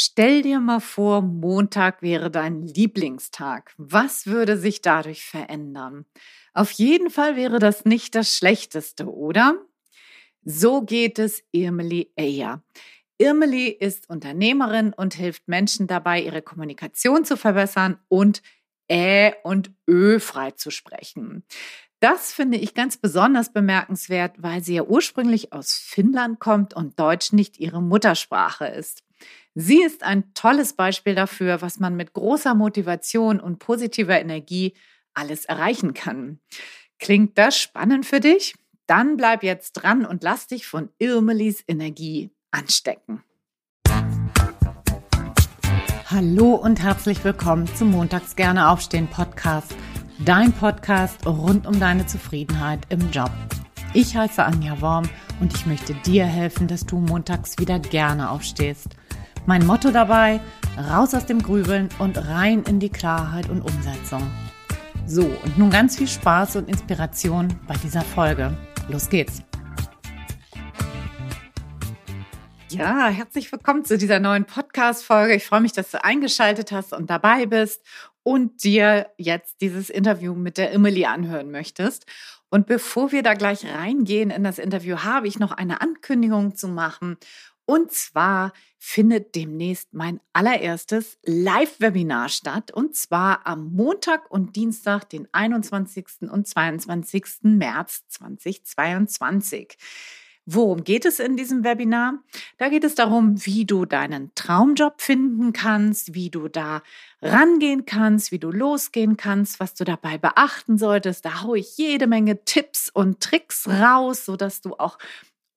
Stell dir mal vor, Montag wäre dein Lieblingstag. Was würde sich dadurch verändern? Auf jeden Fall wäre das nicht das Schlechteste, oder? So geht es Irmeli Eyer. Irmeli ist Unternehmerin und hilft Menschen dabei, ihre Kommunikation zu verbessern und Ä und Ö frei zu sprechen. Das finde ich ganz besonders bemerkenswert, weil sie ja ursprünglich aus Finnland kommt und Deutsch nicht ihre Muttersprache ist. Sie ist ein tolles Beispiel dafür, was man mit großer Motivation und positiver Energie alles erreichen kann. Klingt das spannend für dich? Dann bleib jetzt dran und lass dich von Irmelis Energie anstecken. Hallo und herzlich willkommen zum Montags gerne aufstehen Podcast, dein Podcast rund um deine Zufriedenheit im Job. Ich heiße Anja Worm und ich möchte dir helfen, dass du montags wieder gerne aufstehst – mein Motto dabei, raus aus dem Grübeln und rein in die Klarheit und Umsetzung. So, und nun ganz viel Spaß und Inspiration bei dieser Folge. Los geht's! Ja, herzlich willkommen zu dieser neuen Podcast-Folge. Ich freue mich, dass du eingeschaltet hast und dabei bist und dir jetzt dieses Interview mit der Emily anhören möchtest. Und bevor wir da gleich reingehen in das Interview, habe ich noch eine Ankündigung zu machen. Und zwar findet demnächst mein allererstes Live-Webinar statt. Und zwar am Montag und Dienstag, den 21. und 22. März 2022. Worum geht es in diesem Webinar? Da geht es darum, wie du deinen Traumjob finden kannst, wie du da rangehen kannst, wie du losgehen kannst, was du dabei beachten solltest. Da haue ich jede Menge Tipps und Tricks raus, sodass du auch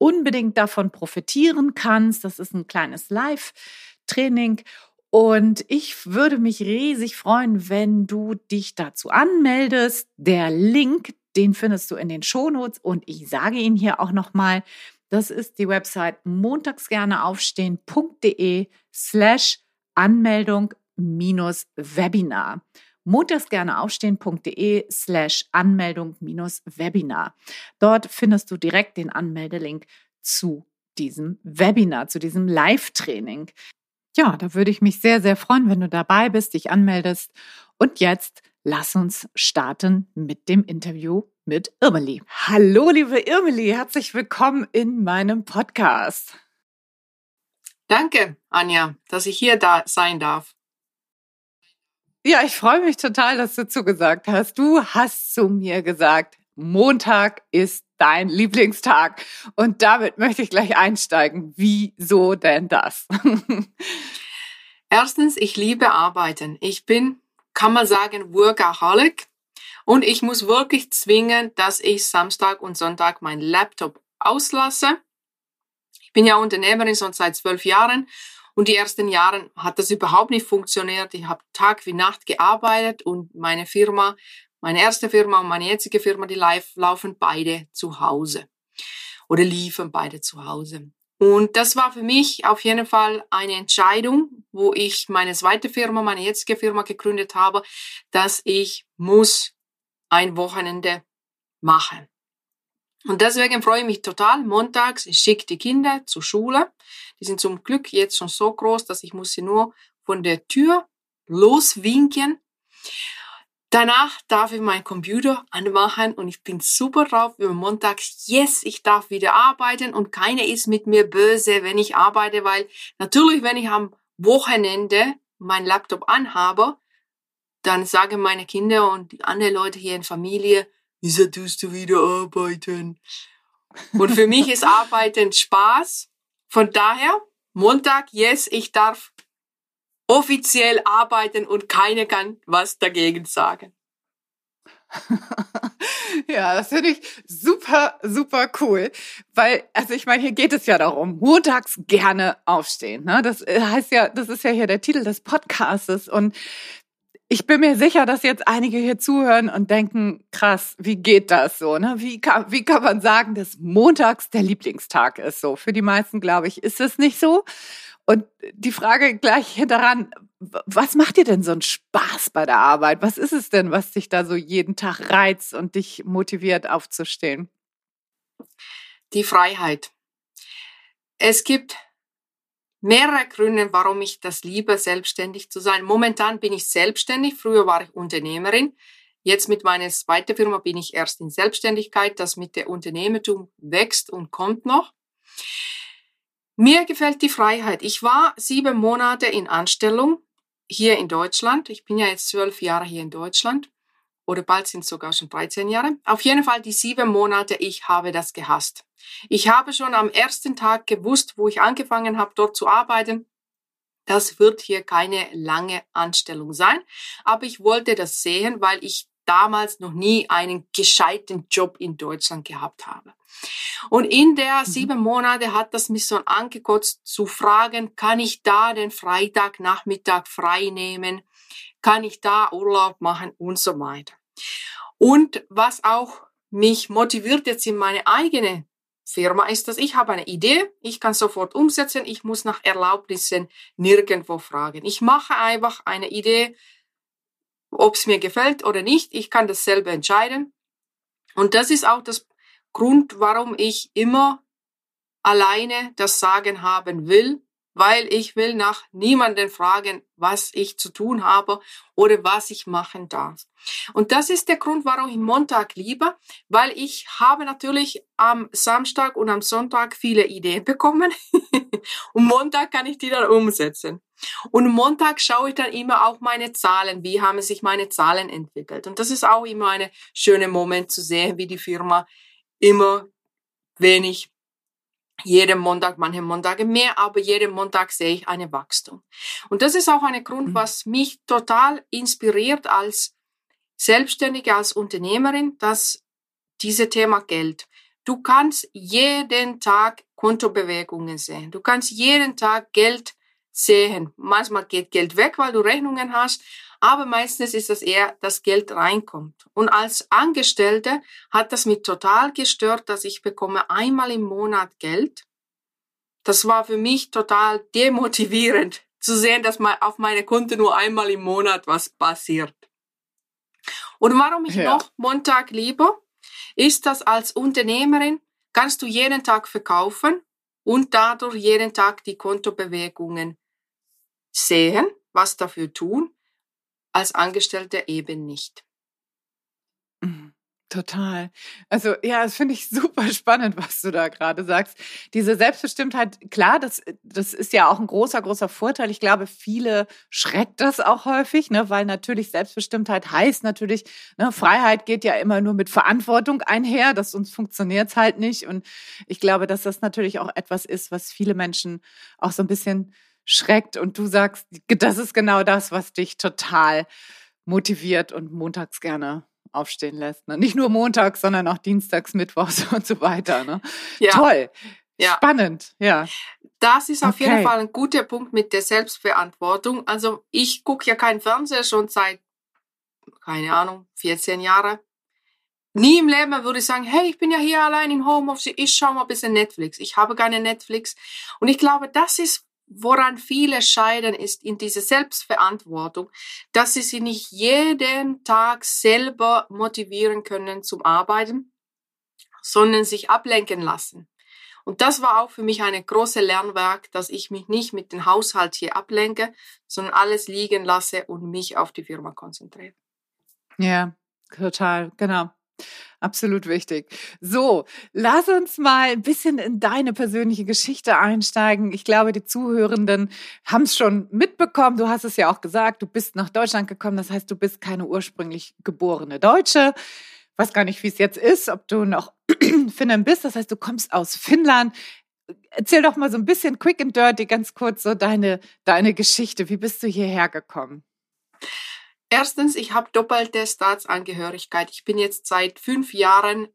unbedingt davon profitieren kannst. Das ist ein kleines Live-Training. Und ich würde mich riesig freuen, wenn du dich dazu anmeldest. Der Link, den findest du in den Shownotes und ich sage ihn hier auch nochmal. Das ist die Website montagsgerneaufstehen.de slash Anmeldung minus Webinar montagsgerneaufstehen.de slash Anmeldung minus Webinar. Dort findest du direkt den Anmeldelink zu diesem Webinar, zu diesem Live-Training. Ja, da würde ich mich sehr, sehr freuen, wenn du dabei bist, dich anmeldest. Und jetzt lass uns starten mit dem Interview mit Irmeli. Hallo, liebe Irmeli, herzlich willkommen in meinem Podcast. Danke, Anja, dass ich hier da sein darf. Ja, ich freue mich total, dass du zugesagt hast. Du hast zu mir gesagt, Montag ist dein Lieblingstag. Und damit möchte ich gleich einsteigen. Wieso denn das? Erstens, ich liebe Arbeiten. Ich bin, kann man sagen, Workaholic. Und ich muss wirklich zwingen, dass ich Samstag und Sonntag meinen Laptop auslasse. Ich bin ja Unternehmerin schon seit zwölf Jahren und die ersten Jahre hat das überhaupt nicht funktioniert. Ich habe Tag wie Nacht gearbeitet und meine Firma, meine erste Firma und meine jetzige Firma, die live laufen beide zu Hause oder liefern beide zu Hause. Und das war für mich auf jeden Fall eine Entscheidung, wo ich meine zweite Firma, meine jetzige Firma gegründet habe, dass ich muss ein Wochenende machen. Und deswegen freue ich mich total. Montags, ich schicke die Kinder zur Schule. Die sind zum Glück jetzt schon so groß, dass ich muss sie nur von der Tür loswinken. Danach darf ich meinen Computer anmachen und ich bin super drauf über montags. Yes, ich darf wieder arbeiten und keiner ist mit mir böse, wenn ich arbeite, weil natürlich, wenn ich am Wochenende mein Laptop anhabe, dann sagen meine Kinder und die anderen Leute hier in Familie, wieso tust du wieder arbeiten? Und für mich ist Arbeiten Spaß. Von daher, Montag, yes, ich darf offiziell arbeiten und keiner kann was dagegen sagen. ja, das finde ich super, super cool. Weil, also ich meine, hier geht es ja darum, montags gerne aufstehen. Ne? Das äh, heißt ja, das ist ja hier der Titel des Podcastes. Und ich bin mir sicher, dass jetzt einige hier zuhören und denken, krass, wie geht das so? Ne? Wie, kann, wie kann man sagen, dass montags der Lieblingstag ist? So für die meisten, glaube ich, ist es nicht so. Und die Frage gleich hinteran, was macht dir denn so einen Spaß bei der Arbeit? Was ist es denn, was dich da so jeden Tag reizt und dich motiviert aufzustehen? Die Freiheit. Es gibt mehrere Gründe, warum ich das liebe, selbstständig zu sein. Momentan bin ich selbstständig. Früher war ich Unternehmerin. Jetzt mit meiner zweiten Firma bin ich erst in Selbstständigkeit. Das mit der Unternehmertum wächst und kommt noch. Mir gefällt die Freiheit. Ich war sieben Monate in Anstellung hier in Deutschland. Ich bin ja jetzt zwölf Jahre hier in Deutschland. Oder bald sind es sogar schon 13 Jahre. Auf jeden Fall die sieben Monate, ich habe das gehasst. Ich habe schon am ersten Tag gewusst, wo ich angefangen habe, dort zu arbeiten. Das wird hier keine lange Anstellung sein. Aber ich wollte das sehen, weil ich damals noch nie einen gescheiten Job in Deutschland gehabt habe. Und in der mhm. sieben Monate hat das mich so angekotzt zu fragen, kann ich da den Freitagnachmittag frei nehmen? Kann ich da Urlaub machen und so weiter. Und was auch mich motiviert jetzt in meine eigene Firma ist, dass ich habe eine Idee, ich kann sofort umsetzen, ich muss nach Erlaubnissen nirgendwo fragen. Ich mache einfach eine Idee, ob es mir gefällt oder nicht. Ich kann das selber entscheiden. Und das ist auch das Grund, warum ich immer alleine das Sagen haben will, weil ich will nach niemanden fragen, was ich zu tun habe oder was ich machen darf. Und das ist der Grund, warum ich Montag liebe, weil ich habe natürlich am Samstag und am Sonntag viele Ideen bekommen und Montag kann ich die dann umsetzen. Und Montag schaue ich dann immer auch meine Zahlen, wie haben sich meine Zahlen entwickelt. Und das ist auch immer ein schöner Moment zu sehen, wie die Firma immer wenig jeden Montag, manche Montage mehr, aber jeden Montag sehe ich eine Wachstum. Und das ist auch ein Grund, mhm. was mich total inspiriert als Selbstständige, als Unternehmerin, dass diese Thema Geld. Du kannst jeden Tag Kontobewegungen sehen. Du kannst jeden Tag Geld sehen. Manchmal geht Geld weg, weil du Rechnungen hast, aber meistens ist es eher, dass Geld reinkommt. Und als Angestellte hat das mich total gestört, dass ich bekomme einmal im Monat Geld. Das war für mich total demotivierend zu sehen, dass mal auf meine Konto nur einmal im Monat was passiert. Und warum ich ja. noch Montag liebe, ist, dass als Unternehmerin kannst du jeden Tag verkaufen und dadurch jeden Tag die Kontobewegungen sehen, was dafür tun, als Angestellte eben nicht. Mhm. Total. Also ja, das finde ich super spannend, was du da gerade sagst. Diese Selbstbestimmtheit, klar, das, das ist ja auch ein großer, großer Vorteil. Ich glaube, viele schreckt das auch häufig, ne, weil natürlich Selbstbestimmtheit heißt natürlich, ne, Freiheit geht ja immer nur mit Verantwortung einher, das sonst funktioniert's halt nicht. Und ich glaube, dass das natürlich auch etwas ist, was viele Menschen auch so ein bisschen schreckt. Und du sagst, das ist genau das, was dich total motiviert und montags gerne aufstehen lässt. Ne? Nicht nur montags, sondern auch dienstags, mittwochs und so weiter. Ne? Ja. Toll. Ja. Spannend, ja. Das ist auf okay. jeden Fall ein guter Punkt mit der Selbstverantwortung. Also ich gucke ja keinen Fernseher schon seit, keine Ahnung, 14 Jahre. Nie im Leben würde ich sagen, hey, ich bin ja hier allein im Homeoffice, ich schaue mal ein bisschen Netflix. Ich habe keine Netflix. Und ich glaube, das ist woran viele scheiden, ist in dieser Selbstverantwortung, dass sie sich nicht jeden Tag selber motivieren können zum Arbeiten, sondern sich ablenken lassen. Und das war auch für mich eine große Lernwerk, dass ich mich nicht mit dem Haushalt hier ablenke, sondern alles liegen lasse und mich auf die Firma konzentriere. Ja, total, genau. Absolut wichtig. So, lass uns mal ein bisschen in deine persönliche Geschichte einsteigen. Ich glaube, die Zuhörenden haben es schon mitbekommen. Du hast es ja auch gesagt, du bist nach Deutschland gekommen. Das heißt, du bist keine ursprünglich geborene Deutsche. Ich weiß gar nicht, wie es jetzt ist, ob du noch Finnin bist. Das heißt, du kommst aus Finnland. Erzähl doch mal so ein bisschen quick and dirty, ganz kurz so deine, deine Geschichte. Wie bist du hierher gekommen? Erstens, ich habe doppelte Staatsangehörigkeit. Ich bin jetzt seit fünf Jahren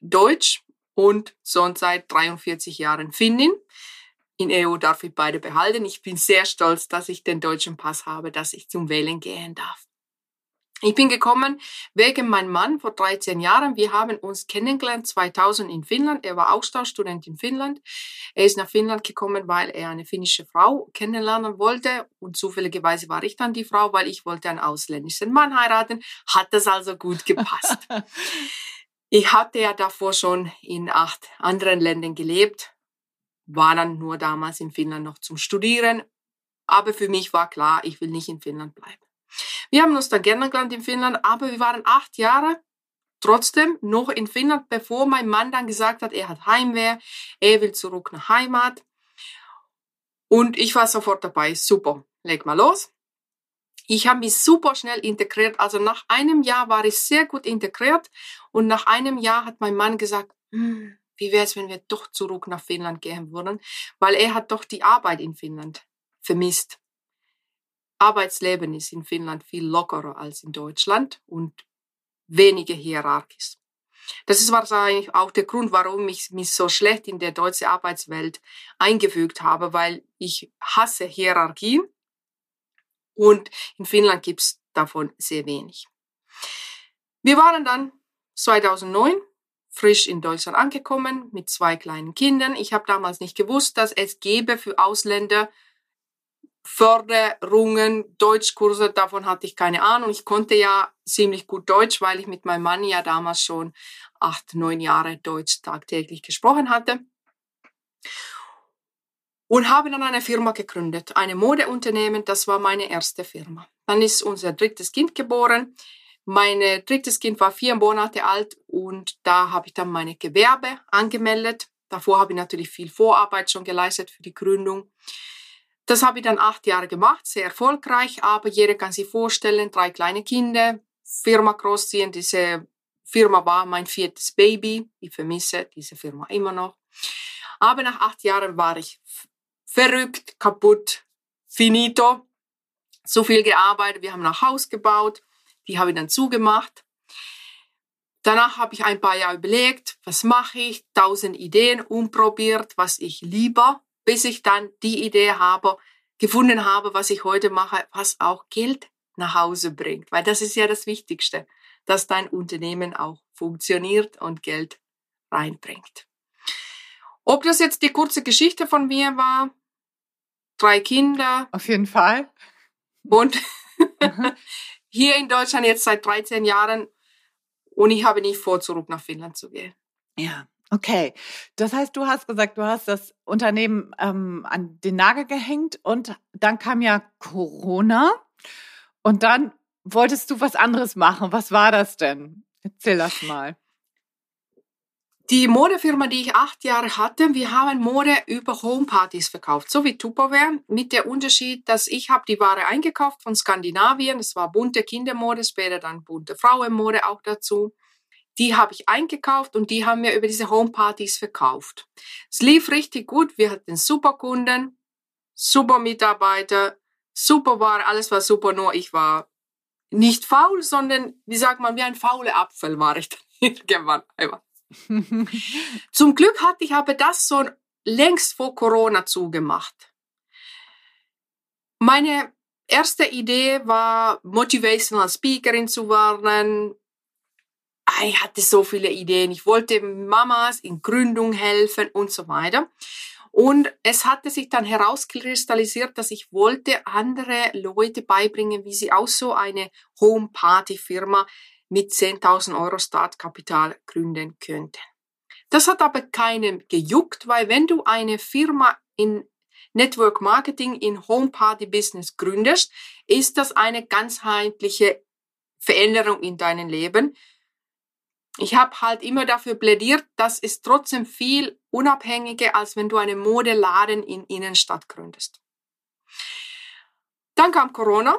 Deutsch und sonst seit 43 Jahren Finnin. In EU darf ich beide behalten. Ich bin sehr stolz, dass ich den deutschen Pass habe, dass ich zum Wählen gehen darf. Ich bin gekommen wegen meinem Mann vor 13 Jahren. Wir haben uns kennengelernt 2000 in Finnland. Er war Austauschstudent in Finnland. Er ist nach Finnland gekommen, weil er eine finnische Frau kennenlernen wollte. Und zufälligerweise war ich dann die Frau, weil ich wollte einen ausländischen Mann heiraten. Hat das also gut gepasst. ich hatte ja davor schon in acht anderen Ländern gelebt. war dann nur damals in Finnland noch zum Studieren. Aber für mich war klar, ich will nicht in Finnland bleiben. Wir haben uns dann kennengelernt in Finnland, aber wir waren acht Jahre trotzdem noch in Finnland, bevor mein Mann dann gesagt hat, er hat Heimweh, er will zurück nach Heimat. Und ich war sofort dabei, super, leg mal los. Ich habe mich super schnell integriert. Also nach einem Jahr war ich sehr gut integriert und nach einem Jahr hat mein Mann gesagt, hm, wie wäre es, wenn wir doch zurück nach Finnland gehen würden, weil er hat doch die Arbeit in Finnland vermisst. Arbeitsleben ist in Finnland viel lockerer als in Deutschland und weniger hierarchisch. Das ist wahrscheinlich auch der Grund, warum ich mich so schlecht in der deutschen Arbeitswelt eingefügt habe, weil ich hasse Hierarchien und in Finnland gibt es davon sehr wenig. Wir waren dann 2009 frisch in Deutschland angekommen mit zwei kleinen Kindern. Ich habe damals nicht gewusst, dass es gäbe für Ausländer Förderungen, Deutschkurse, davon hatte ich keine Ahnung. Ich konnte ja ziemlich gut Deutsch, weil ich mit meinem Mann ja damals schon acht, neun Jahre Deutsch tagtäglich gesprochen hatte. Und habe dann eine Firma gegründet, eine Modeunternehmen, das war meine erste Firma. Dann ist unser drittes Kind geboren. Mein drittes Kind war vier Monate alt und da habe ich dann meine Gewerbe angemeldet. Davor habe ich natürlich viel Vorarbeit schon geleistet für die Gründung. Das habe ich dann acht Jahre gemacht, sehr erfolgreich, aber jeder kann sich vorstellen, drei kleine Kinder, Firma großziehen. Diese Firma war mein viertes Baby. Ich vermisse diese Firma immer noch. Aber nach acht Jahren war ich verrückt, kaputt, finito. So viel gearbeitet, wir haben ein Haus gebaut, die habe ich dann zugemacht. Danach habe ich ein paar Jahre überlegt, was mache ich, tausend Ideen umprobiert, was ich lieber bis ich dann die Idee habe, gefunden habe, was ich heute mache, was auch Geld nach Hause bringt. Weil das ist ja das Wichtigste, dass dein Unternehmen auch funktioniert und Geld reinbringt. Ob das jetzt die kurze Geschichte von mir war, drei Kinder. Auf jeden Fall. Und mhm. hier in Deutschland jetzt seit 13 Jahren und ich habe nicht vor, zurück nach Finnland zu gehen. Ja, Okay, das heißt, du hast gesagt, du hast das Unternehmen ähm, an den Nagel gehängt und dann kam ja Corona und dann wolltest du was anderes machen. Was war das denn? Erzähl das mal. Die Modefirma, die ich acht Jahre hatte, wir haben Mode über Homepartys verkauft, so wie Tupperware, mit der Unterschied, dass ich habe die Ware eingekauft von Skandinavien, es war bunte Kindermode, später dann bunte Frauenmode auch dazu die habe ich eingekauft und die haben wir über diese Homepartys verkauft. Es lief richtig gut. Wir hatten super Kunden, super Mitarbeiter, super Ware, alles war super, nur ich war nicht faul, sondern, wie sagt man, wie ein fauler Apfel war ich dann irgendwann. Zum Glück hatte ich aber das so längst vor Corona zugemacht. Meine erste Idee war, Motivational Speakerin zu werden, ich hatte so viele Ideen. Ich wollte Mamas in Gründung helfen und so weiter. Und es hatte sich dann herauskristallisiert, dass ich wollte andere Leute beibringen, wie sie auch so eine Home-Party-Firma mit 10.000 Euro Startkapital gründen könnten. Das hat aber keinem gejuckt, weil wenn du eine Firma in Network Marketing in Home Party Business gründest, ist das eine ganzheitliche Veränderung in deinem Leben ich habe halt immer dafür plädiert, dass es trotzdem viel unabhängiger, als wenn du einen Modeladen in Innenstadt gründest. Dann kam Corona.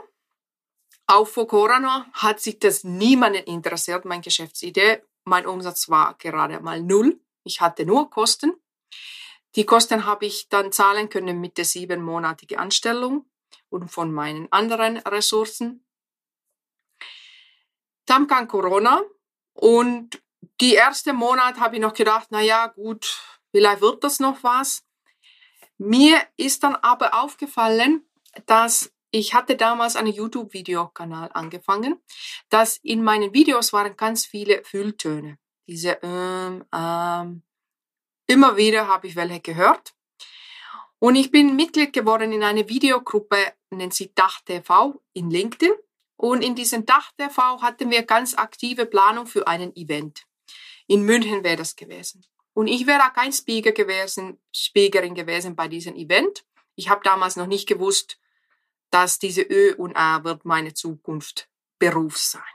Auch vor Corona hat sich das niemanden interessiert, meine Geschäftsidee. Mein Umsatz war gerade mal null. Ich hatte nur Kosten. Die Kosten habe ich dann zahlen können mit der siebenmonatigen Anstellung und von meinen anderen Ressourcen. Dann kam Corona und die erste Monat habe ich noch gedacht, na ja, gut, vielleicht wird das noch was. Mir ist dann aber aufgefallen, dass ich hatte damals einen YouTube-Videokanal angefangen, dass in meinen Videos waren ganz viele Fülltöne. Diese ähm, ähm, immer wieder habe ich welche gehört. Und ich bin Mitglied geworden in einer Videogruppe, nennt sie Dach TV in LinkedIn. Und in diesem Dach TV hatten wir ganz aktive Planung für einen Event. In München wäre das gewesen. und ich wäre kein Speaker gewesen, Speakerin gewesen bei diesem Event. Ich habe damals noch nicht gewusst, dass diese Ö und A wird meine Zukunft Beruf sein.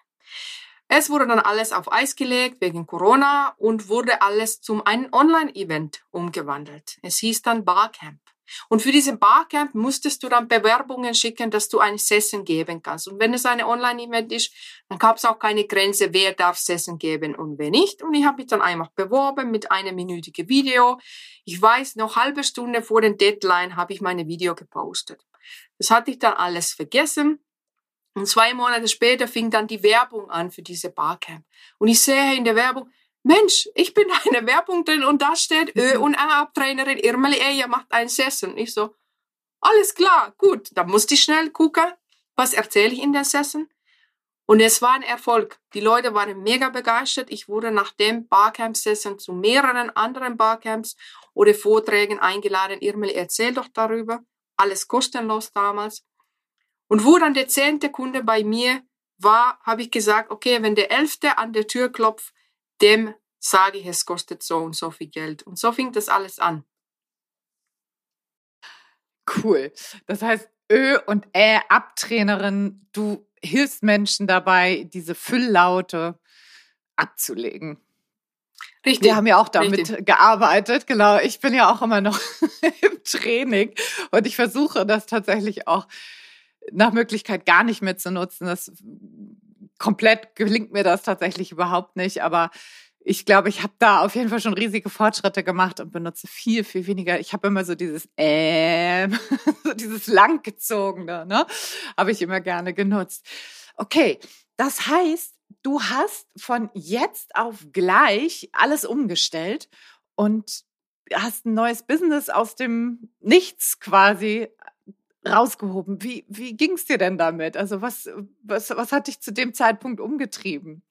Es wurde dann alles auf Eis gelegt wegen Corona und wurde alles zum einen Online-Event umgewandelt. Es hieß dann Barcamp. Und für diesen Barcamp musstest du dann Bewerbungen schicken, dass du eine Session geben kannst. Und wenn es eine Online-Event ist, dann gab es auch keine Grenze, wer darf Session geben und wer nicht. Und ich habe mich dann einfach beworben mit einem minütigen Video. Ich weiß, noch halbe Stunde vor den Deadline habe ich meine Video gepostet. Das hatte ich dann alles vergessen. Und zwei Monate später fing dann die Werbung an für diese Barcamp. Und ich sehe in der Werbung, Mensch, ich bin eine Werbung drin und da steht Ö- und A-Trainerin Irmeli Eja macht ein Session. Ich so, alles klar, gut. Da musste ich schnell gucken, was erzähle ich in der Session. Und es war ein Erfolg. Die Leute waren mega begeistert. Ich wurde nach dem Barcamp-Session zu mehreren anderen Barcamps oder Vorträgen eingeladen. Irmeli, erzähl doch darüber. Alles kostenlos damals. Und wo dann der zehnte Kunde bei mir war, habe ich gesagt, okay, wenn der elfte an der Tür klopft, dem sage ich, es kostet so und so viel Geld. Und so fing das alles an. Cool. Das heißt, Ö und Ä Abtrainerin, du hilfst Menschen dabei, diese Fülllaute abzulegen. Richtig. Wir haben ja auch damit Richtig. gearbeitet, genau. Ich bin ja auch immer noch im Training und ich versuche das tatsächlich auch nach Möglichkeit gar nicht mehr zu nutzen. Das komplett gelingt mir das tatsächlich überhaupt nicht, aber ich glaube, ich habe da auf jeden Fall schon riesige Fortschritte gemacht und benutze viel, viel weniger. Ich habe immer so dieses äh, so dieses langgezogene, ne? Habe ich immer gerne genutzt. Okay, das heißt, du hast von jetzt auf gleich alles umgestellt und hast ein neues Business aus dem Nichts quasi rausgehoben. Wie, wie ging es dir denn damit? Also was, was, was hat dich zu dem Zeitpunkt umgetrieben?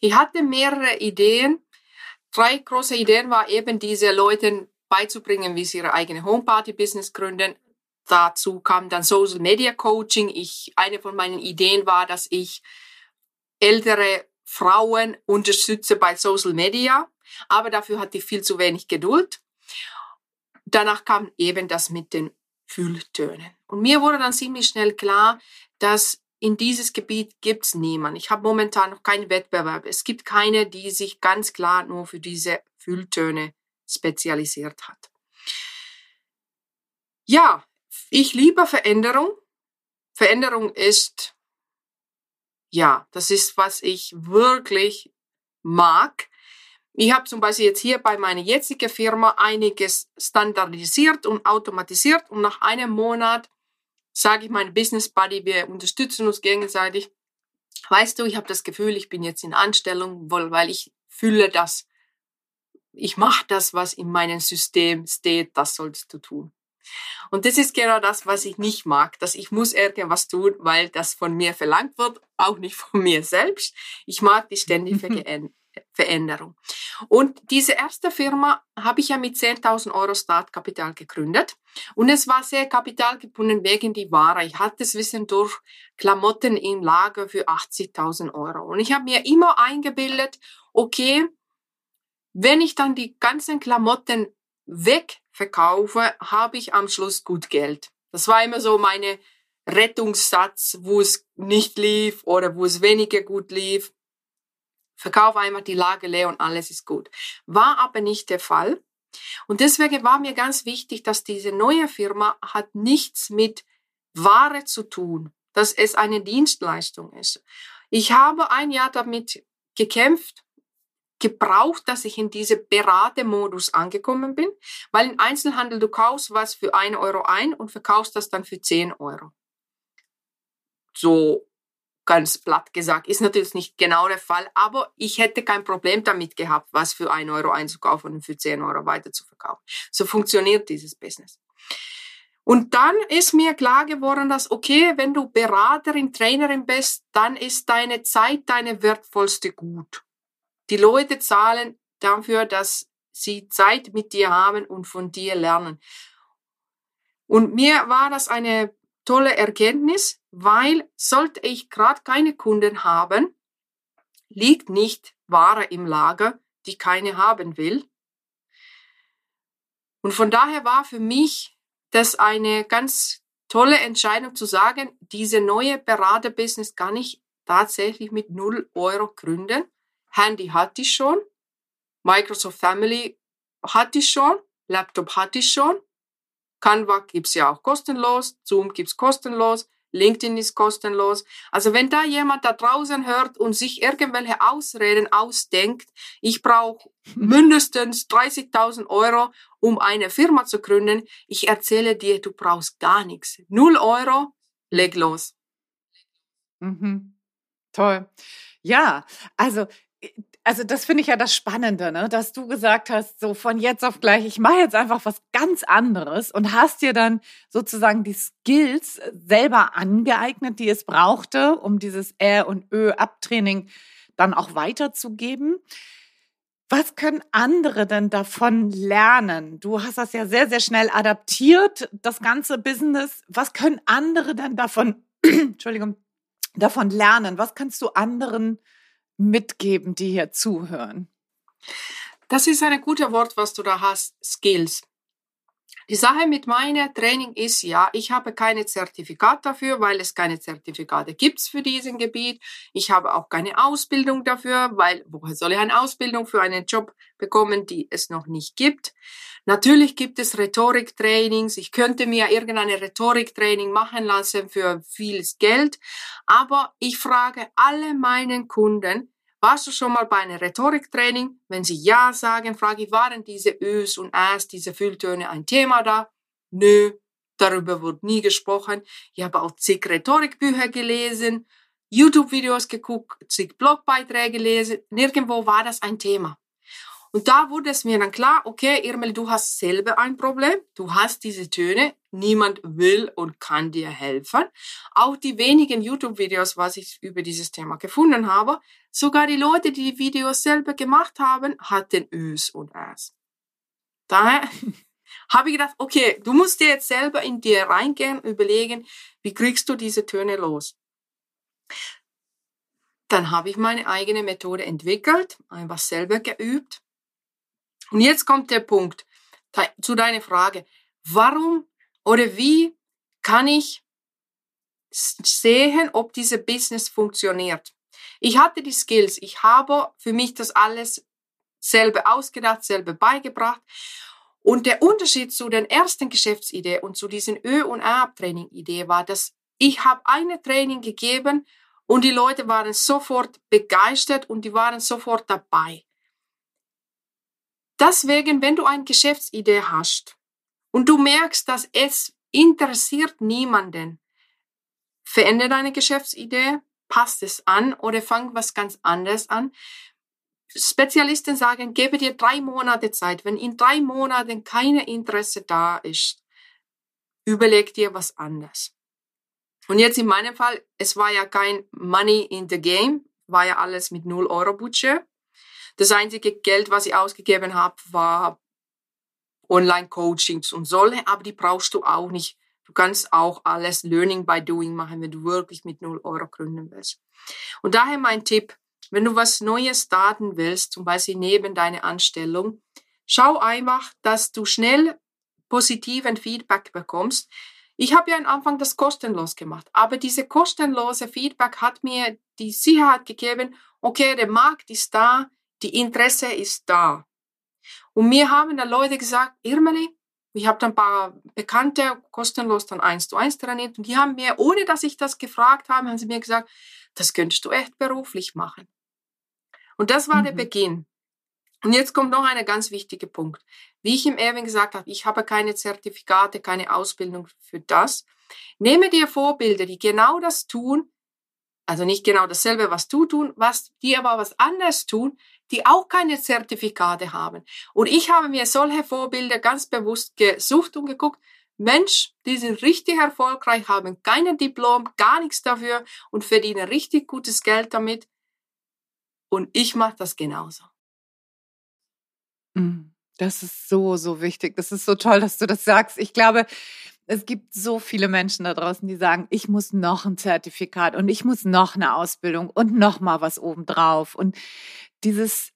Ich hatte mehrere Ideen. Drei große Ideen war eben diese Leuten beizubringen, wie sie ihre eigene Homeparty-Business gründen. Dazu kam dann Social Media Coaching. Ich, eine von meinen Ideen war, dass ich ältere Frauen unterstütze bei Social Media. Aber dafür hatte ich viel zu wenig Geduld. Danach kam eben das mit den Fühltönen. Und mir wurde dann ziemlich schnell klar, dass in dieses Gebiet gibt's niemand. Ich habe momentan noch keinen Wettbewerb. Es gibt keine, die sich ganz klar nur für diese Fühltöne spezialisiert hat. Ja, ich liebe Veränderung. Veränderung ist, ja, das ist, was ich wirklich mag. Ich habe zum Beispiel jetzt hier bei meiner jetzigen Firma einiges standardisiert und automatisiert und nach einem Monat sage ich meinem Business Buddy, wir unterstützen uns gegenseitig. Weißt du, ich habe das Gefühl, ich bin jetzt in Anstellung, weil ich fühle das. Ich mache das, was in meinem System steht, das sollst du tun. Und das ist genau das, was ich nicht mag, dass ich muss irgendwas tun, weil das von mir verlangt wird, auch nicht von mir selbst. Ich mag die ständige Veränderung. Und diese erste Firma habe ich ja mit 10.000 Euro Startkapital gegründet. Und es war sehr kapitalgebunden wegen die Ware. Ich hatte es wissen durch Klamotten im Lager für 80.000 Euro. Und ich habe mir immer eingebildet, okay, wenn ich dann die ganzen Klamotten wegverkaufe, habe ich am Schluss gut Geld. Das war immer so meine Rettungssatz, wo es nicht lief oder wo es weniger gut lief. Verkauf einmal die Lage leer und alles ist gut. War aber nicht der Fall. Und deswegen war mir ganz wichtig, dass diese neue Firma hat nichts mit Ware zu tun, dass es eine Dienstleistung ist. Ich habe ein Jahr damit gekämpft, gebraucht, dass ich in diese Beratemodus angekommen bin, weil im Einzelhandel du kaufst was für ein Euro ein und verkaufst das dann für zehn Euro. So ganz platt gesagt. Ist natürlich nicht genau der Fall, aber ich hätte kein Problem damit gehabt, was für ein Euro einzukaufen und für 10 Euro weiter zu verkaufen. So funktioniert dieses Business. Und dann ist mir klar geworden, dass, okay, wenn du Beraterin, Trainerin bist, dann ist deine Zeit deine wertvollste Gut. Die Leute zahlen dafür, dass sie Zeit mit dir haben und von dir lernen. Und mir war das eine tolle Erkenntnis, weil sollte ich gerade keine Kunden haben, liegt nicht Ware im Lager, die keine haben will. Und von daher war für mich das eine ganz tolle Entscheidung zu sagen, diese neue Beraterbusiness kann ich tatsächlich mit 0 Euro gründen. Handy hatte ich schon, Microsoft Family hatte ich schon, Laptop hatte ich schon, Canva gibt's ja auch kostenlos, Zoom gibt's kostenlos, LinkedIn ist kostenlos. Also wenn da jemand da draußen hört und sich irgendwelche Ausreden ausdenkt, ich brauche mindestens 30.000 Euro, um eine Firma zu gründen, ich erzähle dir, du brauchst gar nichts. Null Euro, leg los. Mhm. Toll. Ja, also also das finde ich ja das Spannende, ne? dass du gesagt hast, so von jetzt auf gleich, ich mache jetzt einfach was ganz anderes und hast dir dann sozusagen die Skills selber angeeignet, die es brauchte, um dieses Ä und Ö Abtraining dann auch weiterzugeben. Was können andere denn davon lernen? Du hast das ja sehr, sehr schnell adaptiert, das ganze Business. Was können andere denn davon, Entschuldigung, davon lernen? Was kannst du anderen mitgeben, die hier zuhören? Das ist ein gutes Wort, was du da hast, Skills. Die Sache mit meinem Training ist ja, ich habe keine Zertifikat dafür, weil es keine Zertifikate gibt für diesen Gebiet. Ich habe auch keine Ausbildung dafür, weil woher soll ich eine Ausbildung für einen Job bekommen, die es noch nicht gibt? Natürlich gibt es Rhetoriktrainings. Ich könnte mir irgendeine Rhetoriktraining machen lassen für vieles Geld. Aber ich frage alle meinen Kunden, warst du schon mal bei einem Rhetoriktraining? Wenn sie Ja sagen, frage ich, waren diese Ös und Äs, diese Fülltöne ein Thema da? Nö, darüber wurde nie gesprochen. Ich habe auch zig Rhetorikbücher gelesen, YouTube-Videos geguckt, zig Blogbeiträge gelesen. Nirgendwo war das ein Thema. Und da wurde es mir dann klar, okay, Irmel, du hast selber ein Problem, du hast diese Töne, niemand will und kann dir helfen. Auch die wenigen YouTube-Videos, was ich über dieses Thema gefunden habe, sogar die Leute, die die Videos selber gemacht haben, hatten Ös und Äs. Daher habe ich gedacht, okay, du musst dir jetzt selber in dir reingehen, überlegen, wie kriegst du diese Töne los. Dann habe ich meine eigene Methode entwickelt, einfach selber geübt und jetzt kommt der Punkt zu deiner Frage. Warum oder wie kann ich sehen, ob diese Business funktioniert? Ich hatte die Skills. Ich habe für mich das alles selber ausgedacht, selber beigebracht. Und der Unterschied zu den ersten Geschäftsidee und zu diesen Ö- und A-Training-Idee war, dass ich habe eine Training gegeben und die Leute waren sofort begeistert und die waren sofort dabei. Deswegen, wenn du eine Geschäftsidee hast und du merkst, dass es interessiert niemanden, verändere deine Geschäftsidee, passt es an oder fang was ganz anderes an. Spezialisten sagen, gebe dir drei Monate Zeit. Wenn in drei Monaten keine Interesse da ist, überleg dir was anderes. Und jetzt in meinem Fall, es war ja kein Money in the Game, war ja alles mit 0 Euro Budget. Das einzige Geld, was ich ausgegeben habe, war Online-Coachings und solche, aber die brauchst du auch nicht. Du kannst auch alles Learning by Doing machen, wenn du wirklich mit 0 Euro gründen willst. Und daher mein Tipp, wenn du was Neues starten willst, zum Beispiel neben deiner Anstellung, schau einfach, dass du schnell positiven Feedback bekommst. Ich habe ja am Anfang das kostenlos gemacht, aber diese kostenlose Feedback hat mir die Sicherheit gegeben, okay, der Markt ist da, die Interesse ist da. Und mir haben dann Leute gesagt, Irmeli, ich habe dann ein paar Bekannte kostenlos dann eins zu eins trainiert und die haben mir, ohne dass ich das gefragt habe, haben sie mir gesagt, das könntest du echt beruflich machen. Und das war mhm. der Beginn. Und jetzt kommt noch ein ganz wichtiger Punkt. Wie ich im Erwin gesagt habe, ich habe keine Zertifikate, keine Ausbildung für das. Nehme dir Vorbilder, die genau das tun, also nicht genau dasselbe, was du tun, was die aber was anderes tun, die auch keine Zertifikate haben. Und ich habe mir solche Vorbilder ganz bewusst gesucht und geguckt, Mensch, die sind richtig erfolgreich, haben kein Diplom, gar nichts dafür und verdienen richtig gutes Geld damit. Und ich mache das genauso. Mm, das ist so, so wichtig. Das ist so toll, dass du das sagst. Ich glaube, es gibt so viele Menschen da draußen, die sagen, ich muss noch ein Zertifikat und ich muss noch eine Ausbildung und noch mal was obendrauf. Und dieses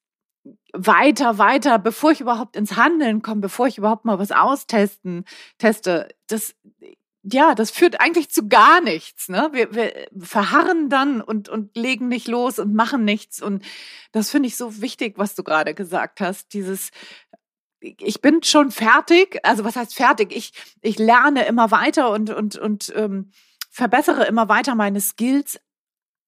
weiter, weiter, bevor ich überhaupt ins Handeln komme, bevor ich überhaupt mal was austesten, teste, das, ja, das führt eigentlich zu gar nichts. Ne? Wir, wir verharren dann und, und legen nicht los und machen nichts. Und das finde ich so wichtig, was du gerade gesagt hast. Dieses, ich bin schon fertig. Also was heißt fertig? Ich, ich lerne immer weiter und, und, und ähm, verbessere immer weiter meine Skills.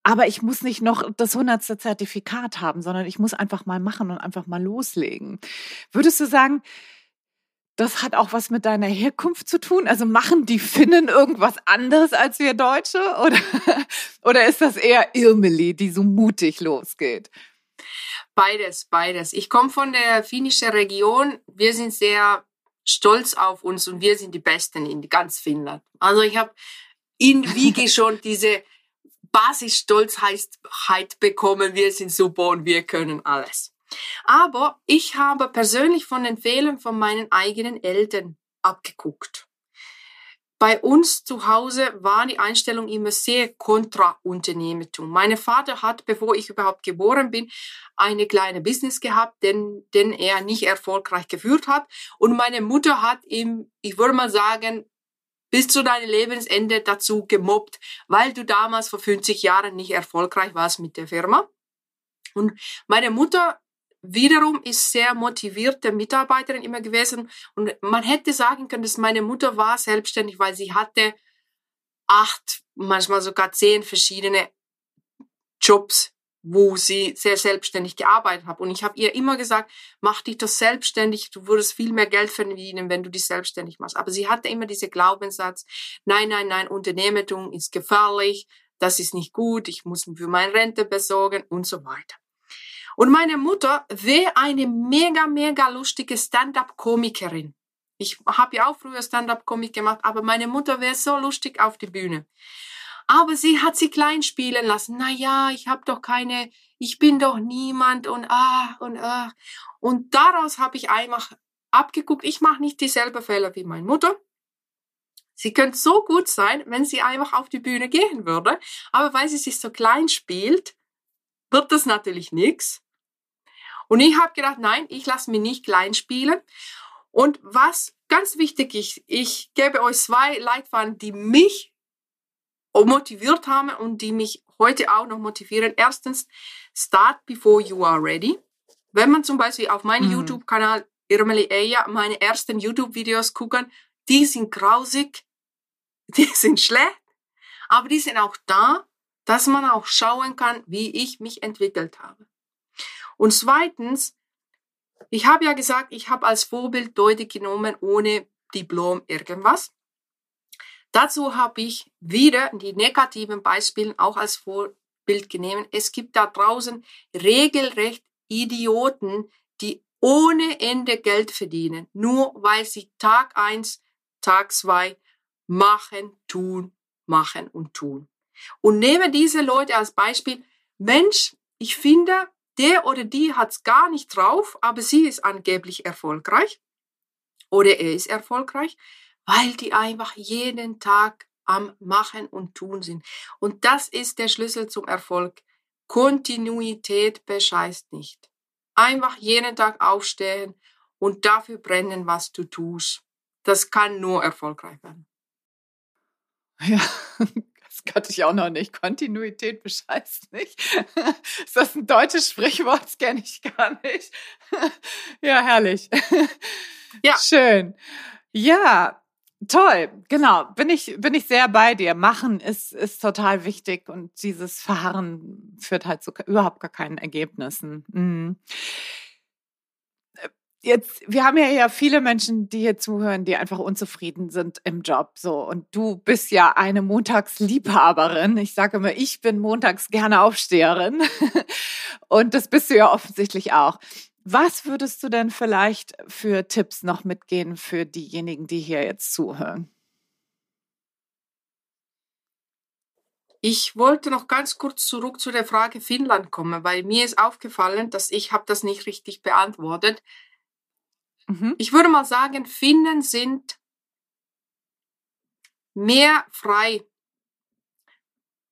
Aber ich muss nicht noch das hundertste Zertifikat haben, sondern ich muss einfach mal machen und einfach mal loslegen. Würdest du sagen, das hat auch was mit deiner Herkunft zu tun? Also machen die Finnen irgendwas anderes als wir Deutsche? Oder, oder ist das eher Irmeli, die so mutig losgeht? Beides, beides. Ich komme von der finnischen Region. Wir sind sehr stolz auf uns und wir sind die Besten in ganz Finnland. Also ich habe in Wiege schon diese Basisstolzheit bekommen. Wir sind super und wir können alles. Aber ich habe persönlich von den Fehlern von meinen eigenen Eltern abgeguckt. Bei uns zu Hause war die Einstellung immer sehr kontra Unternehmertum. Mein Vater hat, bevor ich überhaupt geboren bin, eine kleine Business gehabt, den, den er nicht erfolgreich geführt hat. Und meine Mutter hat ihm, ich würde mal sagen, bis zu deinem Lebensende dazu gemobbt, weil du damals vor 50 Jahren nicht erfolgreich warst mit der Firma. Und meine Mutter wiederum ist sehr motivierte Mitarbeiterin immer gewesen und man hätte sagen können, dass meine Mutter war selbstständig, weil sie hatte acht, manchmal sogar zehn verschiedene Jobs, wo sie sehr selbstständig gearbeitet hat. Und ich habe ihr immer gesagt, mach dich doch selbstständig, du würdest viel mehr Geld verdienen, wenn du dich selbstständig machst. Aber sie hatte immer diese Glaubenssatz, nein, nein, nein, Unternehmertum ist gefährlich, das ist nicht gut, ich muss für meine Rente besorgen und so weiter. Und meine Mutter wäre eine mega, mega lustige Stand-up-Komikerin. Ich habe ja auch früher Stand-up-Komik gemacht, aber meine Mutter wäre so lustig auf die Bühne. Aber sie hat sie klein spielen lassen. Na ja, ich habe doch keine, ich bin doch niemand und ah und ah. Und daraus habe ich einfach abgeguckt, ich mache nicht dieselbe Fehler wie meine Mutter. Sie könnte so gut sein, wenn sie einfach auf die Bühne gehen würde, aber weil sie sich so klein spielt, wird das natürlich nichts. Und ich habe gedacht, nein, ich lasse mich nicht klein spielen. Und was ganz wichtig ist, ich gebe euch zwei Leitfahnen, die mich motiviert haben und die mich heute auch noch motivieren. Erstens, start before you are ready. Wenn man zum Beispiel auf meinen mhm. YouTube-Kanal Irmeli Eya meine ersten YouTube-Videos gucken, die sind grausig, die sind schlecht, aber die sind auch da, dass man auch schauen kann, wie ich mich entwickelt habe. Und zweitens, ich habe ja gesagt, ich habe als Vorbild Leute genommen ohne Diplom irgendwas. Dazu habe ich wieder die negativen Beispiele auch als Vorbild genommen. Es gibt da draußen regelrecht Idioten, die ohne Ende Geld verdienen, nur weil sie Tag eins, Tag zwei machen, tun, machen und tun. Und nehme diese Leute als Beispiel. Mensch, ich finde, der oder die hat's gar nicht drauf, aber sie ist angeblich erfolgreich oder er ist erfolgreich, weil die einfach jeden Tag am Machen und Tun sind. Und das ist der Schlüssel zum Erfolg. Kontinuität bescheißt nicht. Einfach jeden Tag aufstehen und dafür brennen, was du tust. Das kann nur erfolgreich werden. Ja, das kannte ich auch noch nicht. Kontinuität bescheißt nicht. Ist das ein deutsches Sprichwort? Das kenne ich gar nicht. Ja, herrlich. Ja. Schön. Ja, toll. Genau. Bin ich, bin ich sehr bei dir. Machen ist, ist total wichtig und dieses Verharren führt halt zu überhaupt gar keinen Ergebnissen. Mhm jetzt, wir haben ja ja viele Menschen, die hier zuhören, die einfach unzufrieden sind im Job, so. Und du bist ja eine Montagsliebhaberin. Ich sage immer, ich bin montags gerne Aufsteherin. Und das bist du ja offensichtlich auch. Was würdest du denn vielleicht für Tipps noch mitgehen für diejenigen, die hier jetzt zuhören? Ich wollte noch ganz kurz zurück zu der Frage Finnland kommen, weil mir ist aufgefallen, dass ich habe das nicht richtig beantwortet. Mhm. Ich würde mal sagen, Finnen sind mehr frei.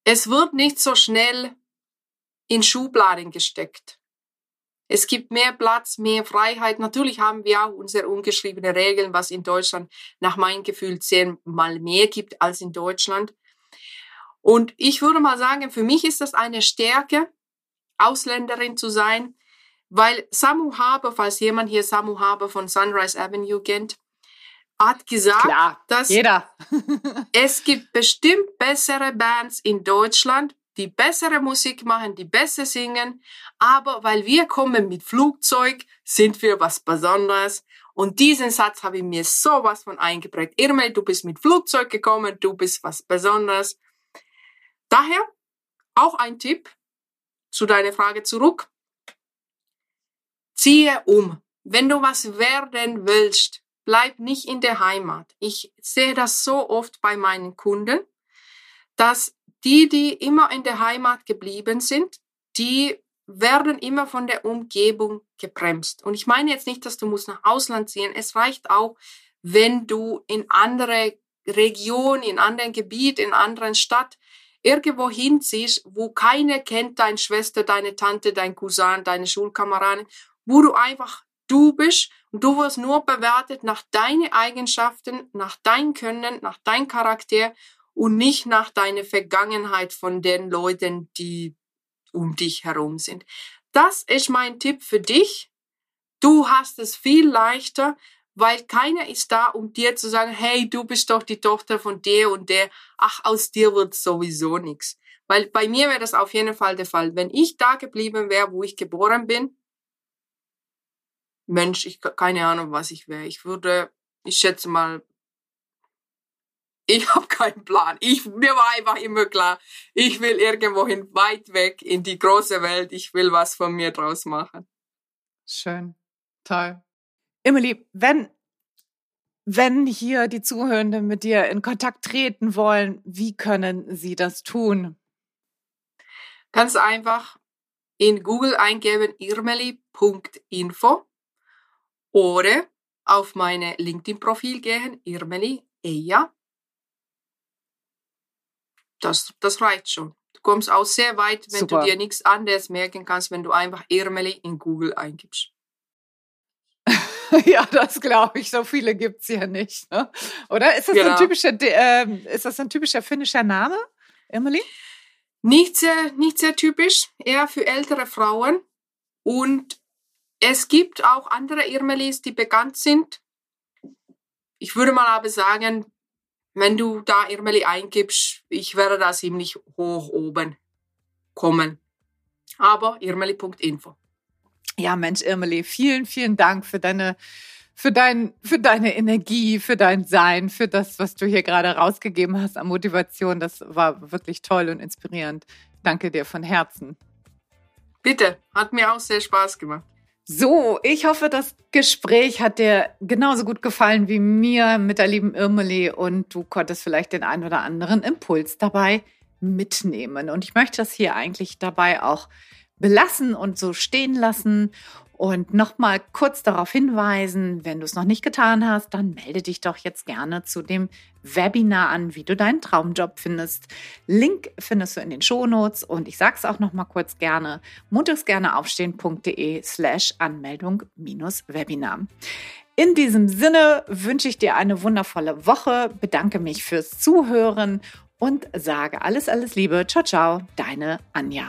Es wird nicht so schnell in Schubladen gesteckt. Es gibt mehr Platz, mehr Freiheit. Natürlich haben wir auch unsere ungeschriebene Regeln, was in Deutschland nach meinem Gefühl zehnmal mehr gibt als in Deutschland. Und ich würde mal sagen, für mich ist das eine Stärke, Ausländerin zu sein, weil Samu Haber, falls jemand hier Samu Haber von Sunrise Avenue kennt, hat gesagt, Klar, dass jeder. es gibt bestimmt bessere Bands in Deutschland, die bessere Musik machen, die besser singen, aber weil wir kommen mit Flugzeug, sind wir was Besonderes. Und diesen Satz habe ich mir sowas von eingeprägt. Irmel, du bist mit Flugzeug gekommen, du bist was Besonderes. Daher auch ein Tipp zu deiner Frage zurück. Ziehe um. Wenn du was werden willst, bleib nicht in der Heimat. Ich sehe das so oft bei meinen Kunden, dass die, die immer in der Heimat geblieben sind, die werden immer von der Umgebung gebremst. Und ich meine jetzt nicht, dass du musst nach Ausland ziehen. Es reicht auch, wenn du in andere Region, in anderen Gebiet, in anderen Stadt irgendwo hinziehst, wo keiner kennt, deine Schwester, deine Tante, dein Cousin, deine Schulkameraden, wo du einfach du bist und du wirst nur bewertet nach deinen Eigenschaften, nach dein Können, nach dein Charakter und nicht nach deiner Vergangenheit von den Leuten, die um dich herum sind. Das ist mein Tipp für dich. Du hast es viel leichter, weil keiner ist da, um dir zu sagen, hey, du bist doch die Tochter von der und der, ach, aus dir wird sowieso nichts. Weil bei mir wäre das auf jeden Fall der Fall. Wenn ich da geblieben wäre, wo ich geboren bin, Mensch, ich keine Ahnung, was ich wäre. Ich würde, ich schätze mal, ich habe keinen Plan. Ich, mir war einfach immer klar, ich will irgendwohin weit weg in die große Welt. Ich will was von mir draus machen. Schön. Toll. Emily, wenn, wenn hier die Zuhörenden mit dir in Kontakt treten wollen, wie können sie das tun? Ganz einfach in Google eingeben irmeli.info oder auf meine LinkedIn-Profil gehen, Irmeli Eja. Das, das reicht schon. Du kommst auch sehr weit, wenn Super. du dir nichts anderes merken kannst, wenn du einfach Irmeli in Google eingibst. ja, das glaube ich. So viele gibt es ja nicht. Ne? Oder ist das, genau. ein typischer, äh, ist das ein typischer finnischer Name, Emily? Nicht sehr, nicht sehr typisch, eher für ältere Frauen. Und es gibt auch andere Irmelis, die bekannt sind. Ich würde mal aber sagen, wenn du da Irmeli eingibst, ich werde da ziemlich hoch oben kommen. Aber irmeli.info. Ja, Mensch, Irmeli, vielen, vielen Dank für deine, für dein, für deine Energie, für dein Sein, für das, was du hier gerade rausgegeben hast an Motivation. Das war wirklich toll und inspirierend. Danke dir von Herzen. Bitte, hat mir auch sehr Spaß gemacht. So, ich hoffe, das Gespräch hat dir genauso gut gefallen wie mir mit der lieben Irmeli und du konntest vielleicht den einen oder anderen Impuls dabei mitnehmen. Und ich möchte das hier eigentlich dabei auch belassen und so stehen lassen und nochmal kurz darauf hinweisen, wenn du es noch nicht getan hast, dann melde dich doch jetzt gerne zu dem Webinar an, wie du deinen Traumjob findest. Link findest du in den Shownotes und ich sage es auch nochmal kurz gerne, montagsgerneaufstehen.de slash Anmeldung minus Webinar. In diesem Sinne wünsche ich dir eine wundervolle Woche, bedanke mich fürs Zuhören und sage alles, alles Liebe. Ciao, ciao, deine Anja.